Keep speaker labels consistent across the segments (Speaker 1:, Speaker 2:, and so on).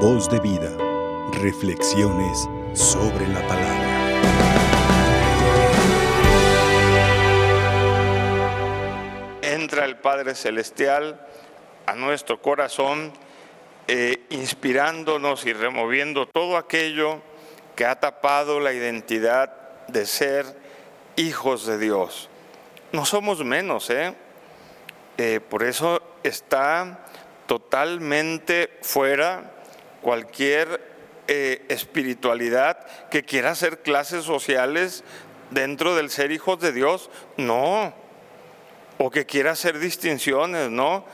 Speaker 1: Voz de vida. Reflexiones sobre la palabra.
Speaker 2: Entra el Padre Celestial a nuestro corazón, eh, inspirándonos y removiendo todo aquello que ha tapado la identidad de ser hijos de Dios. No somos menos, ¿eh? eh por eso está totalmente fuera cualquier eh, espiritualidad que quiera hacer clases sociales dentro del ser hijos de Dios. No. O que quiera hacer distinciones, ¿no?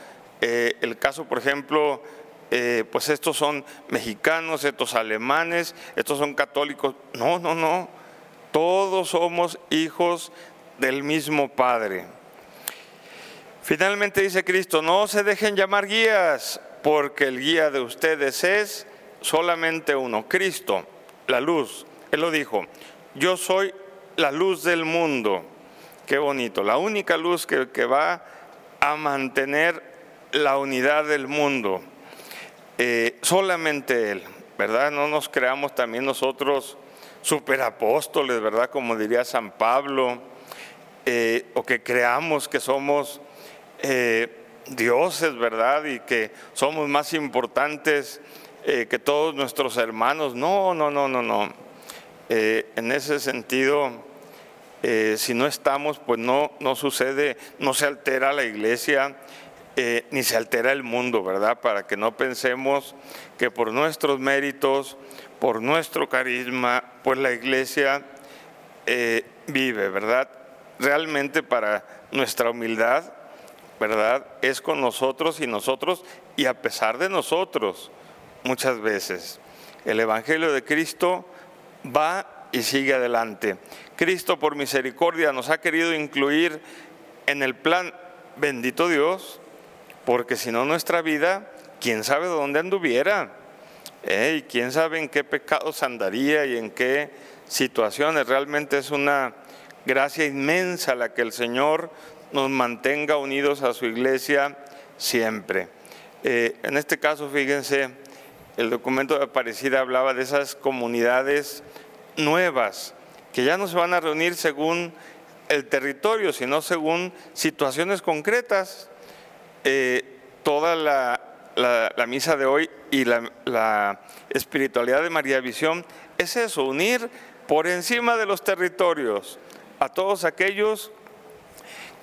Speaker 2: Eh, el caso, por ejemplo, eh, pues estos son mexicanos, estos alemanes, estos son católicos. No, no, no. Todos somos hijos del mismo Padre. Finalmente dice Cristo, no se dejen llamar guías, porque el guía de ustedes es solamente uno, Cristo, la luz. Él lo dijo, yo soy la luz del mundo. Qué bonito, la única luz que, que va a mantener la unidad del mundo. Eh, solamente Él, ¿verdad? No nos creamos también nosotros superapóstoles, ¿verdad? Como diría San Pablo, eh, o que creamos que somos eh, dioses, ¿verdad? Y que somos más importantes eh, que todos nuestros hermanos. No, no, no, no, no. Eh, en ese sentido, si no estamos, pues no, no sucede, no se altera la iglesia, ni se altera el mundo, ¿verdad? Para que no pensemos que por nuestros méritos, por nuestro carisma, pues la iglesia vive, ¿verdad? Realmente para nuestra humildad, ¿verdad? Es con nosotros y nosotros y a pesar de nosotros muchas veces. El Evangelio de Cristo va y sigue adelante. Cristo por misericordia nos ha querido incluir en el plan, bendito Dios, porque si no nuestra vida, quién sabe dónde anduviera, ¿eh? y quién sabe en qué pecados andaría y en qué situaciones. Realmente es una gracia inmensa la que el Señor nos mantenga unidos a su iglesia siempre. Eh, en este caso, fíjense, el documento de Aparecida hablaba de esas comunidades nuevas que ya no se van a reunir según el territorio, sino según situaciones concretas. Eh, toda la, misa de hoy y la, la espiritualidad de María Visión es eso, unir por encima de los territorios a todos aquellos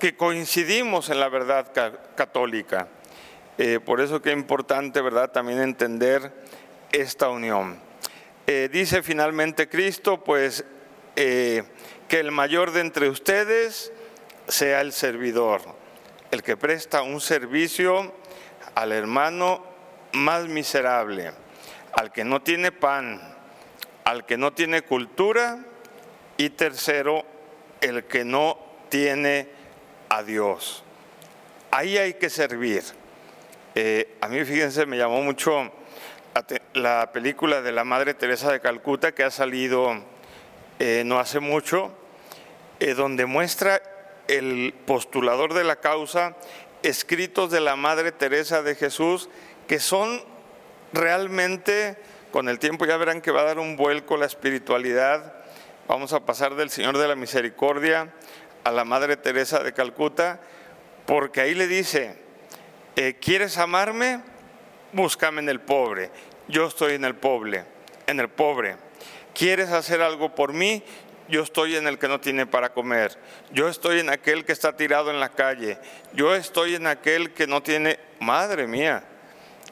Speaker 2: que coincidimos en la verdad católica. Eh, por eso que es importante, ¿verdad?, también entender esta unión. Eh, dice finalmente Cristo, pues, eh, que el mayor de entre ustedes sea el servidor, el que presta un servicio al hermano más miserable, al que no tiene pan, al que no tiene cultura y tercero, el que no tiene a Dios. Ahí hay que servir. Eh, a mí, fíjense, me llamó mucho la película de la Madre Teresa de Calcuta que ha salido eh, no hace mucho, eh, donde muestra el postulador de la causa escritos de la Madre Teresa de Jesús que son realmente, con el tiempo ya verán que va a dar un vuelco la espiritualidad, vamos a pasar del Señor de la Misericordia a la Madre Teresa de Calcuta, porque ahí le dice, eh, ¿quieres amarme? Búscame en el pobre. Yo estoy en el pobre, en el pobre. ¿Quieres hacer algo por mí? Yo estoy en el que no tiene para comer. Yo estoy en aquel que está tirado en la calle. Yo estoy en aquel que no tiene, madre mía.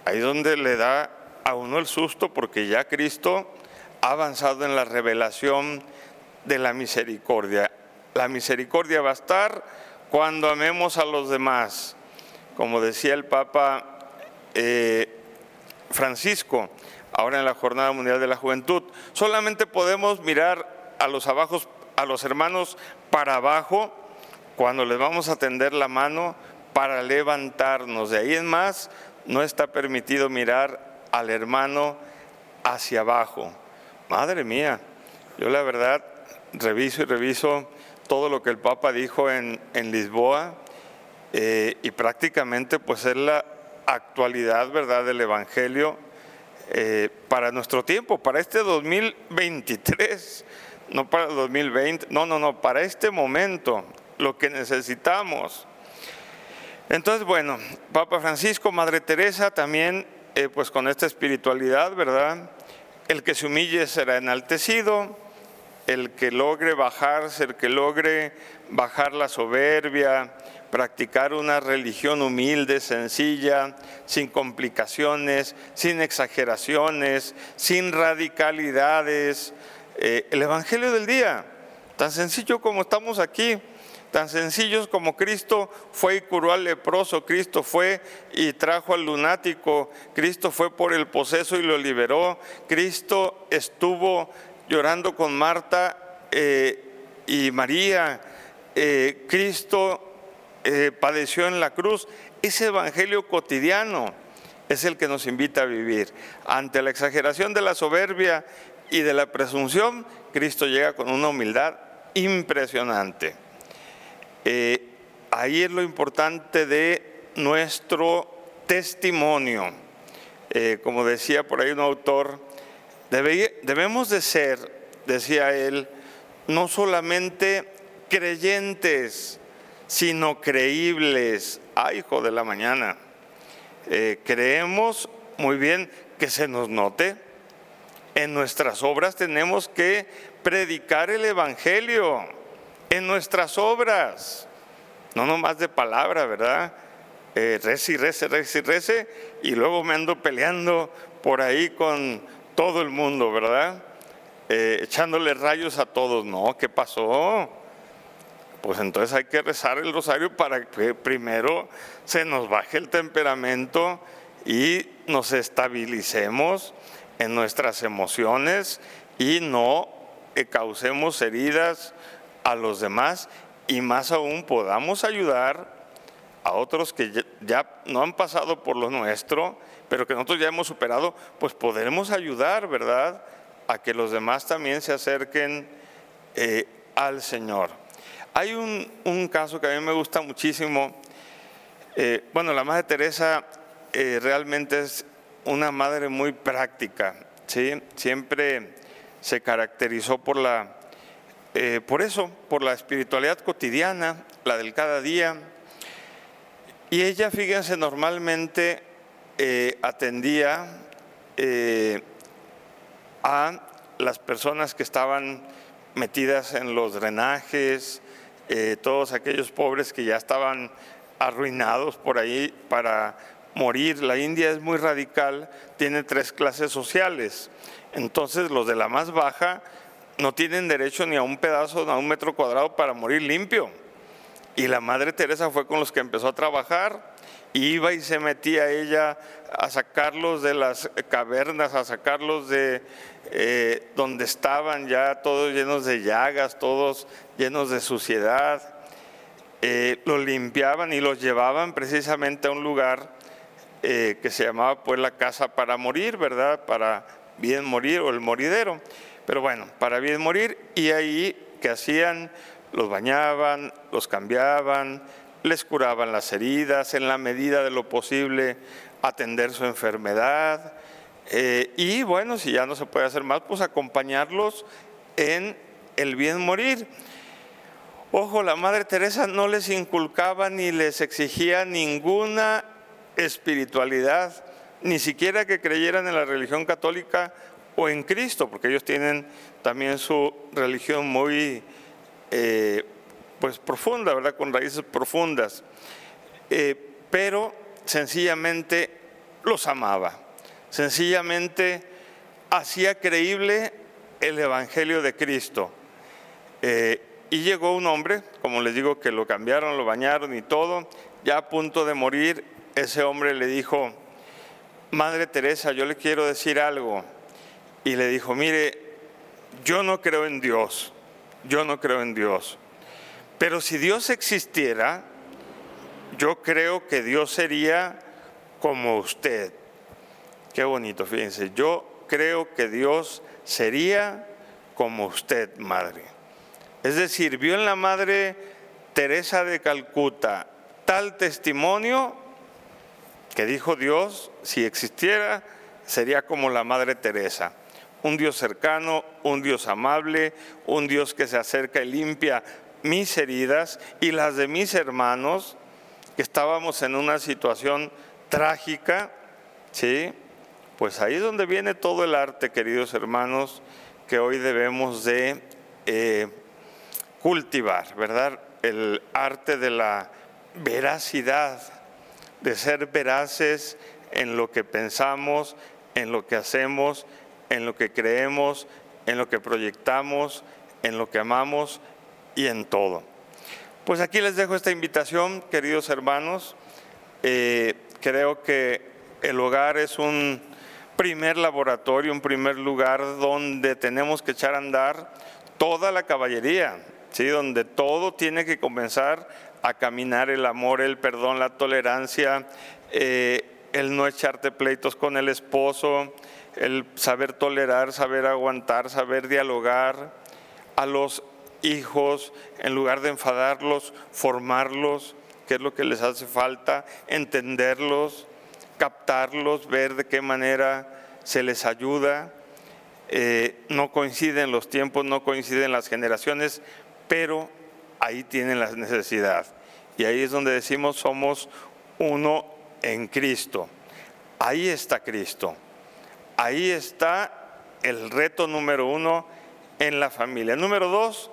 Speaker 2: Ahí donde le da a uno el susto porque ya Cristo ha avanzado en la revelación de la misericordia. La misericordia va a estar cuando amemos a los demás. Como decía el Papa eh, Francisco, ahora en la Jornada Mundial de la Juventud, solamente podemos mirar a los, abajos, a los hermanos para abajo cuando les vamos a tender la mano para levantarnos. De ahí en más, no está permitido mirar al hermano hacia abajo. Madre mía, yo la verdad reviso y reviso todo lo que el Papa dijo en, Lisboa eh, y prácticamente pues es la actualidad, ¿verdad?, del Evangelio eh, para nuestro tiempo, para este 2023, no para el 2020, no, no, no, para este momento, lo que necesitamos. Entonces, bueno, Papa Francisco, Madre Teresa, también, eh, pues con esta espiritualidad, ¿verdad? El que se humille será enaltecido, el que logre bajarse, el que logre bajar la soberbia, practicar una religión humilde, sencilla, sin complicaciones, sin exageraciones, sin radicalidades. Eh, el Evangelio del día, tan sencillo como estamos aquí, tan sencillos como Cristo fue y curó al leproso, Cristo fue y trajo al lunático, Cristo fue por el poseso y lo liberó, Cristo estuvo llorando con Marta eh, y María, eh, Cristo eh, padeció en la cruz. Ese evangelio cotidiano es el que nos invita a vivir. Ante la exageración de la soberbia y de la presunción, Cristo llega con una humildad impresionante. Ahí es lo importante de nuestro testimonio. Como decía por ahí un autor, debemos de ser, decía él, no solamente creyentes, sino creíbles. Ay, hijo de la mañana. Eh, creemos muy bien que se nos note. En nuestras obras tenemos que predicar el Evangelio. En nuestras obras. No nomás de palabra, ¿verdad? Eh, rece y rece, rece y rece. Y luego me ando peleando por ahí con todo el mundo, ¿verdad? Eh, echándole rayos a todos. No, ¿qué pasó? pues entonces hay que rezar el rosario para que primero se nos baje el temperamento y nos estabilicemos en nuestras emociones y no causemos heridas a los demás y más aún podamos ayudar a otros que ya no han pasado por lo nuestro, pero que nosotros ya hemos superado, pues podremos ayudar, ¿verdad? A que los demás también se acerquen eh, al Señor. Hay un, caso que a mí me gusta muchísimo. Eh, bueno, la Madre Teresa eh, realmente es una madre muy práctica, ¿sí? Siempre se caracterizó por la, por eso, por la espiritualidad cotidiana, la del cada día. Y ella, fíjense, normalmente atendía a las personas que estaban metidas en los drenajes, eh, todos aquellos pobres que ya estaban arruinados por ahí para morir. La India es muy radical, tiene tres clases sociales. Entonces los de la más baja no tienen derecho ni a un pedazo, ni a un metro cuadrado para morir limpio. Y la Madre Teresa fue con los que empezó a trabajar. Iba y se metía ella a sacarlos de las cavernas, a sacarlos de eh, donde estaban ya todos llenos de llagas, todos llenos de suciedad. Eh, los limpiaban y los llevaban precisamente a un lugar eh, que se llamaba pues la casa para morir, ¿verdad? Para bien morir o el moridero. Pero bueno, para bien morir y ahí que hacían, los bañaban, los cambiaban, les curaban las heridas en la medida de lo posible, atender su enfermedad. Eh, y bueno, si ya no se puede hacer más, pues acompañarlos en el bien morir. Ojo, la Madre Teresa no les inculcaba ni les exigía ninguna espiritualidad, ni siquiera que creyeran en la religión católica o en Cristo, porque ellos tienen también su religión muy eh, pues profunda, ¿verdad? Con raíces profundas. Eh, pero sencillamente los amaba, sencillamente hacía creíble el Evangelio de Cristo. Eh, y llegó un hombre, como les digo, que lo cambiaron, lo bañaron y todo, ya a punto de morir, ese hombre le dijo, Madre Teresa, yo le quiero decir algo. Y le dijo, mire, yo no creo en Dios, yo no creo en Dios. Pero si Dios existiera, yo creo que Dios sería como usted. Qué bonito, fíjense, yo creo que Dios sería como usted, madre. Es decir, vio en la Madre Teresa de Calcuta tal testimonio que dijo Dios, si existiera, sería como la Madre Teresa, un Dios cercano, un Dios amable, un Dios que se acerca y limpia mis heridas y las de mis hermanos, que estábamos en una situación trágica, ¿sí? Pues ahí es donde viene todo el arte, queridos hermanos, que hoy debemos de eh, cultivar, ¿verdad? El arte de la veracidad, de ser veraces en lo que pensamos, en lo que hacemos, en lo que creemos, en lo que proyectamos, en lo que amamos y en todo. Pues aquí les dejo esta invitación, queridos hermanos. Eh, creo que el hogar es un primer laboratorio, un primer lugar donde tenemos que echar a andar toda la caballería, ¿sí? donde todo tiene que comenzar a caminar el amor, el perdón, la tolerancia, eh, el no echarte pleitos con el esposo, el saber tolerar, saber aguantar, saber dialogar a los hijos, en lugar de enfadarlos, formarlos, qué es lo que les hace falta, entenderlos, captarlos, ver de qué manera se les ayuda. Eh, no coinciden los tiempos, no coinciden las generaciones, pero ahí tienen la necesidad. Y ahí es donde decimos somos uno en Cristo. Ahí está Cristo. Ahí está el reto número uno en la familia. Número dos,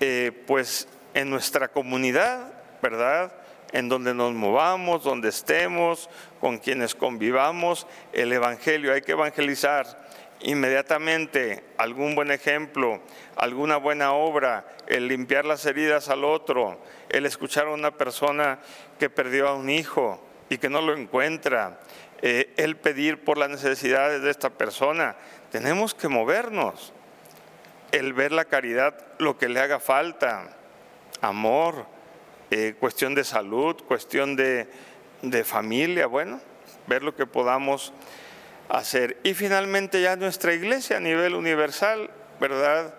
Speaker 2: eh, pues en nuestra comunidad, ¿verdad? En donde nos movamos, donde estemos, con quienes convivamos, el Evangelio, hay que evangelizar inmediatamente algún buen ejemplo, alguna buena obra, el limpiar las heridas al otro, el escuchar a una persona que perdió a un hijo y que no lo encuentra, eh, el pedir por las necesidades de esta persona. Tenemos que movernos, el ver la caridad, lo que le haga falta, amor, eh, cuestión de salud, cuestión de, familia, bueno, ver lo que podamos hacer. Y finalmente ya nuestra iglesia a nivel universal, ¿verdad?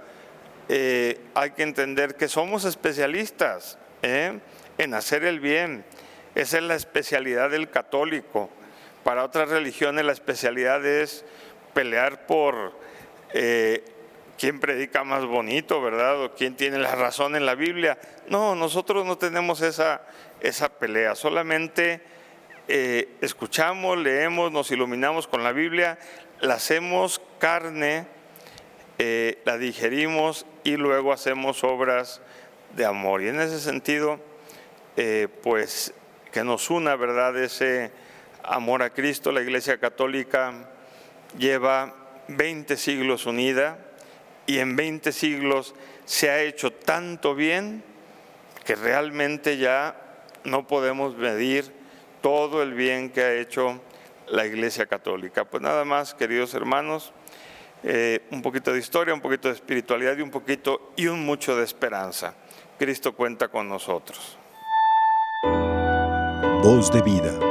Speaker 2: Eh, hay que entender que somos especialistas en hacer el bien. Esa es la especialidad del católico. Para otras religiones la especialidad es pelear por eh, quién predica más bonito, ¿verdad? O quién tiene la razón en la Biblia. No, nosotros no tenemos esa, esa pelea, solamente eh, escuchamos, leemos, nos iluminamos con la Biblia, la hacemos carne, eh, la digerimos y luego hacemos obras de amor. Y en ese sentido, pues que nos una, ¿verdad? Ese amor a Cristo. La Iglesia Católica lleva 20 siglos unida y en 20 siglos se ha hecho tanto bien que realmente ya no podemos medir todo el bien que ha hecho la Iglesia Católica. Pues nada más, queridos hermanos, eh, un poquito de historia, un poquito de espiritualidad y un poquito y un mucho de esperanza. Cristo cuenta con nosotros.
Speaker 1: Voz de vida.